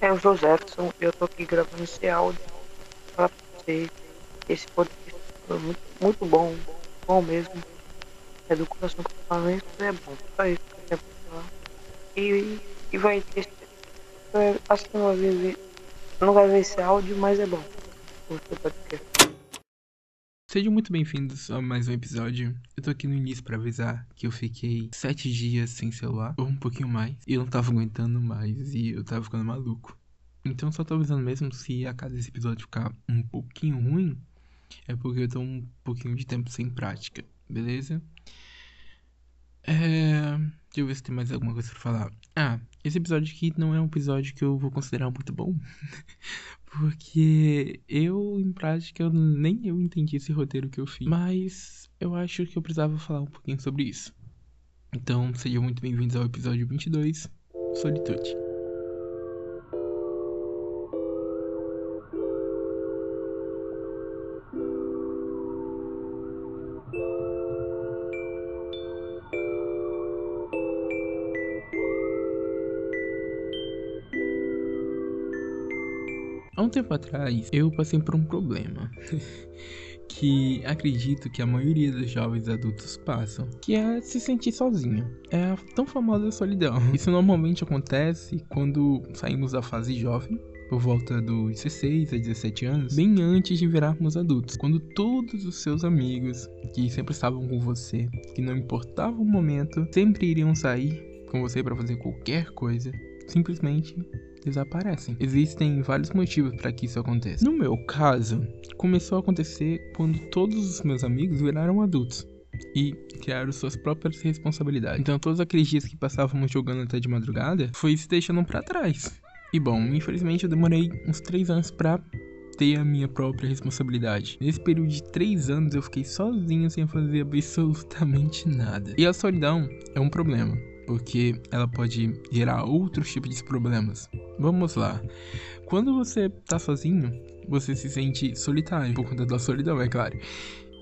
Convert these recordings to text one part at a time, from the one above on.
É, o Jefferson eu tô aqui gravando esse áudio pra você. Esse podcast foi muito, muito bom, bom mesmo. É do coração que eu tô falando, isso é bom. Só isso que eu quero falar. E, e vai ter. Acho que não vai ver, não vai ver esse áudio, mas é bom. Você pode ter. Sejam muito bem-vindos a mais um episódio. Eu tô aqui no início para avisar que eu fiquei sete dias sem celular, ou um pouquinho mais, e eu não tava aguentando mais, e eu tava ficando maluco. Então só tô avisando mesmo se a cada esse episódio ficar um pouquinho ruim, é porque eu tô um pouquinho de tempo sem prática, beleza? É... Deixa eu ver se tem mais alguma coisa pra falar. Ah, esse episódio aqui não é um episódio que eu vou considerar muito bom. Porque eu, em prática, eu, nem eu entendi esse roteiro que eu fiz. Mas eu acho que eu precisava falar um pouquinho sobre isso. Então, sejam muito bem-vindos ao episódio 22, Solitude. Há um tempo atrás, eu passei por um problema. que acredito que a maioria dos jovens adultos passam, que é se sentir sozinho. É a tão famosa solidão. Isso normalmente acontece quando saímos da fase jovem, por volta dos 16 a 17 anos, bem antes de virarmos adultos, quando todos os seus amigos que sempre estavam com você, que não importava o momento, sempre iriam sair com você para fazer qualquer coisa, simplesmente desaparecem. Existem vários motivos para que isso aconteça. No meu caso, começou a acontecer quando todos os meus amigos viraram adultos e criaram suas próprias responsabilidades. Então, todos aqueles dias que passávamos jogando até de madrugada, foi se deixando para trás. E bom, infelizmente eu demorei uns três anos para ter a minha própria responsabilidade. Nesse período de três anos eu fiquei sozinho sem fazer absolutamente nada. E a solidão é um problema porque ela pode gerar outros tipos de problemas. Vamos lá. Quando você tá sozinho, você se sente solitário por conta da solidão, é claro.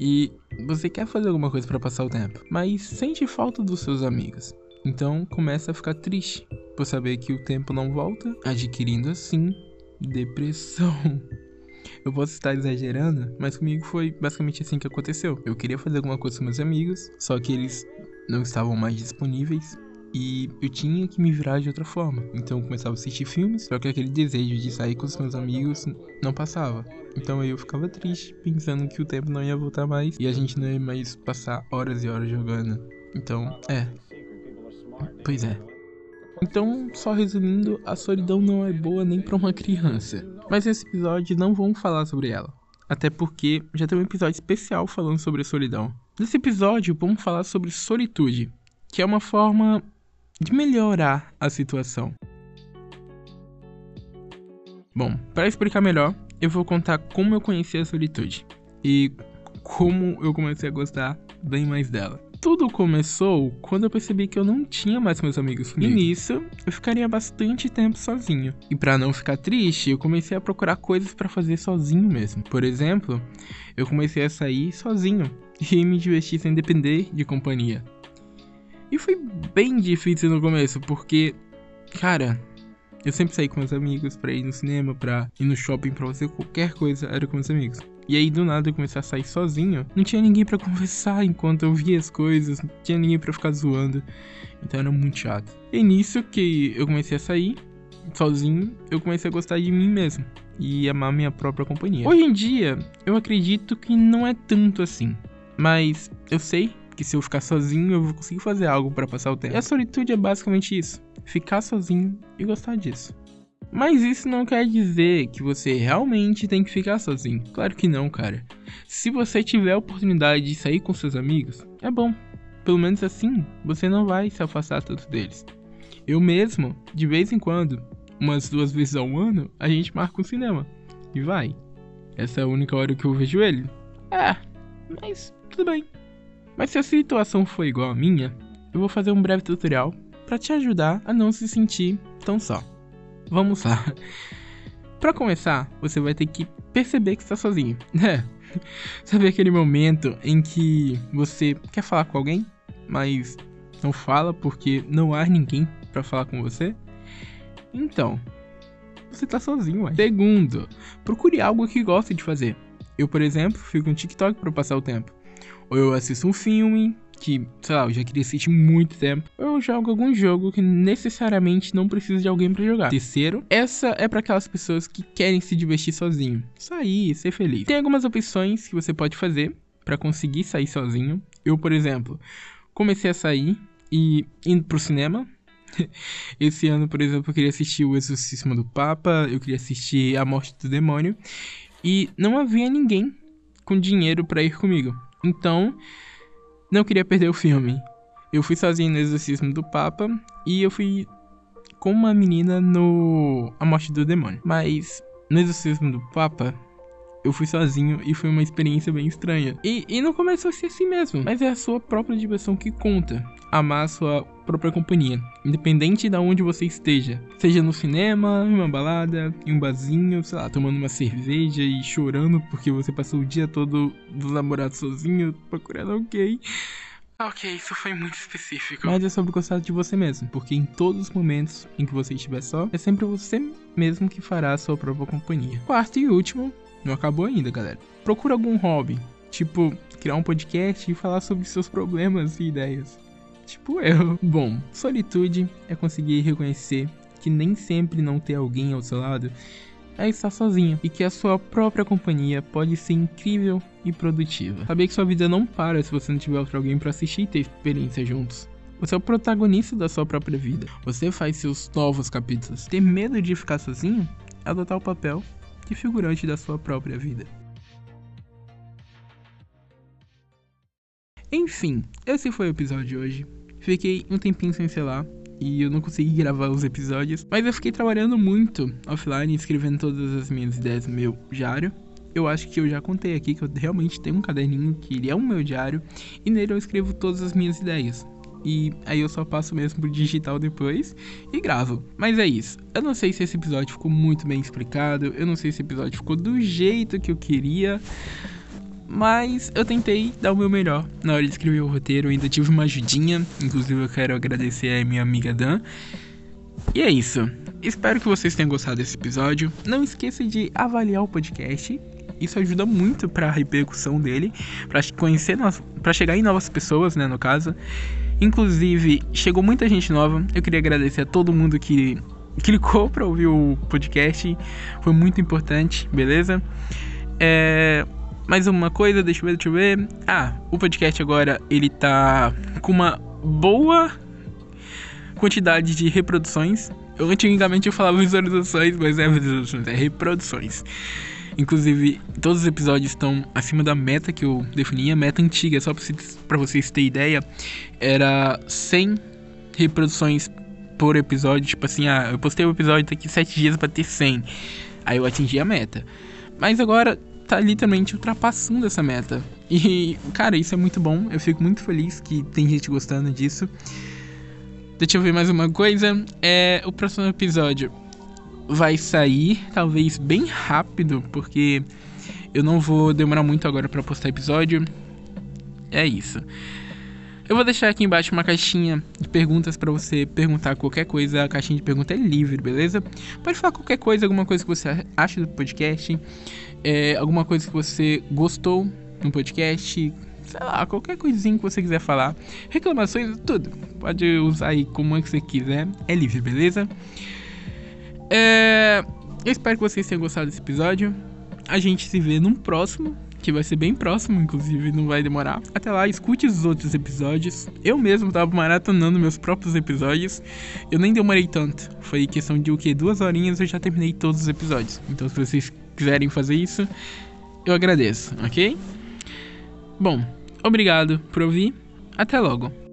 E você quer fazer alguma coisa para passar o tempo, mas sente falta dos seus amigos. Então começa a ficar triste por saber que o tempo não volta, adquirindo assim depressão. Eu posso estar exagerando, mas comigo foi basicamente assim que aconteceu. Eu queria fazer alguma coisa com meus amigos, só que eles não estavam mais disponíveis e eu tinha que me virar de outra forma. Então eu começava a assistir filmes, só que aquele desejo de sair com os meus amigos não passava. Então eu ficava triste, pensando que o tempo não ia voltar mais e a gente não ia mais passar horas e horas jogando. Então, é. Pois é. Então, só resumindo, a solidão não é boa nem para uma criança. Mas nesse episódio não vamos falar sobre ela. Até porque já tem um episódio especial falando sobre a solidão. Nesse episódio, vamos falar sobre solitude, que é uma forma de melhorar a situação. Bom, para explicar melhor, eu vou contar como eu conheci a solitude e como eu comecei a gostar bem mais dela. Tudo começou quando eu percebi que eu não tinha mais meus amigos comigo. E nisso, eu ficaria bastante tempo sozinho. E para não ficar triste, eu comecei a procurar coisas para fazer sozinho mesmo. Por exemplo, eu comecei a sair sozinho e me divertir sem depender de companhia. E foi bem difícil no começo, porque, cara, eu sempre saí com meus amigos pra ir no cinema, pra ir no shopping, pra fazer qualquer coisa, era com meus amigos. E aí do nada eu comecei a sair sozinho. Não tinha ninguém para conversar enquanto eu via as coisas, não tinha ninguém para ficar zoando. Então era muito chato. E nisso que eu comecei a sair sozinho, eu comecei a gostar de mim mesmo e amar minha própria companhia. Hoje em dia, eu acredito que não é tanto assim. Mas eu sei que se eu ficar sozinho eu vou conseguir fazer algo para passar o tempo. E a solitude é basicamente isso: ficar sozinho e gostar disso. Mas isso não quer dizer que você realmente tem que ficar sozinho. Claro que não, cara. Se você tiver a oportunidade de sair com seus amigos, é bom. Pelo menos assim, você não vai se afastar tanto deles. Eu mesmo, de vez em quando, umas duas vezes ao ano, a gente marca um cinema. E vai. Essa é a única hora que eu vejo ele. É, mas tudo bem. Mas se a situação for igual à minha, eu vou fazer um breve tutorial para te ajudar a não se sentir tão só. Vamos lá. Para começar, você vai ter que perceber que está sozinho. É. Sabe aquele momento em que você quer falar com alguém, mas não fala porque não há ninguém para falar com você? Então, você tá sozinho, ué. Segundo, procure algo que goste de fazer. Eu, por exemplo, fico no TikTok para passar o tempo. Ou eu assisto um filme que, sei lá, eu já queria assistir muito tempo. Ou eu jogo algum jogo que necessariamente não precisa de alguém para jogar. Terceiro, essa é para aquelas pessoas que querem se divertir sozinho. Sair, ser feliz. Tem algumas opções que você pode fazer para conseguir sair sozinho. Eu, por exemplo, comecei a sair e indo pro cinema. Esse ano, por exemplo, eu queria assistir O Exorcismo do Papa, eu queria assistir A Morte do Demônio, e não havia ninguém com dinheiro para ir comigo. Então, não queria perder o filme. Eu fui sozinho no Exorcismo do Papa e eu fui com uma menina no A Morte do Demônio. Mas no Exorcismo do Papa, eu fui sozinho e foi uma experiência bem estranha. E, e não começou a ser assim mesmo, mas é a sua própria diversão que conta. Amar a sua própria companhia, independente de onde você esteja. Seja no cinema, em uma balada, em um barzinho, sei lá, tomando uma cerveja e chorando porque você passou o dia todo do namorado sozinho procurando alguém. Ok, isso foi muito específico. Mas é sobre gostar de você mesmo, porque em todos os momentos em que você estiver só, é sempre você mesmo que fará a sua própria companhia. Quarto e último, não acabou ainda, galera. Procura algum hobby, tipo criar um podcast e falar sobre seus problemas e ideias. Tipo eu. Bom, solitude é conseguir reconhecer que nem sempre não ter alguém ao seu lado é estar sozinho e que a sua própria companhia pode ser incrível e produtiva. Saber que sua vida não para se você não tiver outro alguém para assistir e ter experiência juntos. Você é o protagonista da sua própria vida. Você faz seus novos capítulos. Ter medo de ficar sozinho é adotar o papel de figurante da sua própria vida. Enfim, esse foi o episódio de hoje. Fiquei um tempinho sem lá e eu não consegui gravar os episódios, mas eu fiquei trabalhando muito offline, escrevendo todas as minhas ideias no meu diário. Eu acho que eu já contei aqui que eu realmente tenho um caderninho que ele é o meu diário e nele eu escrevo todas as minhas ideias. E aí eu só passo mesmo pro digital depois e gravo. Mas é isso. Eu não sei se esse episódio ficou muito bem explicado. Eu não sei se esse episódio ficou do jeito que eu queria. Mas eu tentei dar o meu melhor na hora de escrever o roteiro. Ainda tive uma ajudinha. Inclusive eu quero agradecer a minha amiga Dan. E é isso. Espero que vocês tenham gostado desse episódio. Não esqueça de avaliar o podcast isso ajuda muito para a repercussão dele, para conhecer, para chegar em novas pessoas, né, no caso. Inclusive, chegou muita gente nova. Eu queria agradecer a todo mundo que clicou para ouvir o podcast. Foi muito importante, beleza? É, mais uma coisa, deixa eu ver, deixa eu ver. Ah, o podcast agora ele tá com uma boa quantidade de reproduções. Eu antigamente eu falava visualizações, mas é visualizações, é reproduções. Inclusive, todos os episódios estão acima da meta que eu defini. A meta antiga, só para vocês terem ideia, era 100 reproduções por episódio. Tipo assim, ah, eu postei o um episódio daqui 7 dias para ter 100. Aí eu atingi a meta. Mas agora tá literalmente ultrapassando essa meta. E, cara, isso é muito bom. Eu fico muito feliz que tem gente gostando disso. Deixa eu ver mais uma coisa. É o próximo episódio vai sair, talvez bem rápido, porque eu não vou demorar muito agora para postar episódio. É isso. Eu vou deixar aqui embaixo uma caixinha de perguntas para você perguntar qualquer coisa. A caixinha de pergunta é livre, beleza? Pode falar qualquer coisa, alguma coisa que você acha do podcast, é, alguma coisa que você gostou no podcast, sei lá, qualquer coisinha que você quiser falar. Reclamações, tudo. Pode usar aí como é que você quiser. É livre, beleza? É, eu espero que vocês tenham gostado desse episódio. A gente se vê num próximo, que vai ser bem próximo, inclusive, não vai demorar. Até lá, escute os outros episódios. Eu mesmo tava maratonando meus próprios episódios. Eu nem demorei tanto. Foi questão de o que? Duas horinhas eu já terminei todos os episódios. Então, se vocês quiserem fazer isso, eu agradeço, ok? Bom, obrigado por ouvir. Até logo.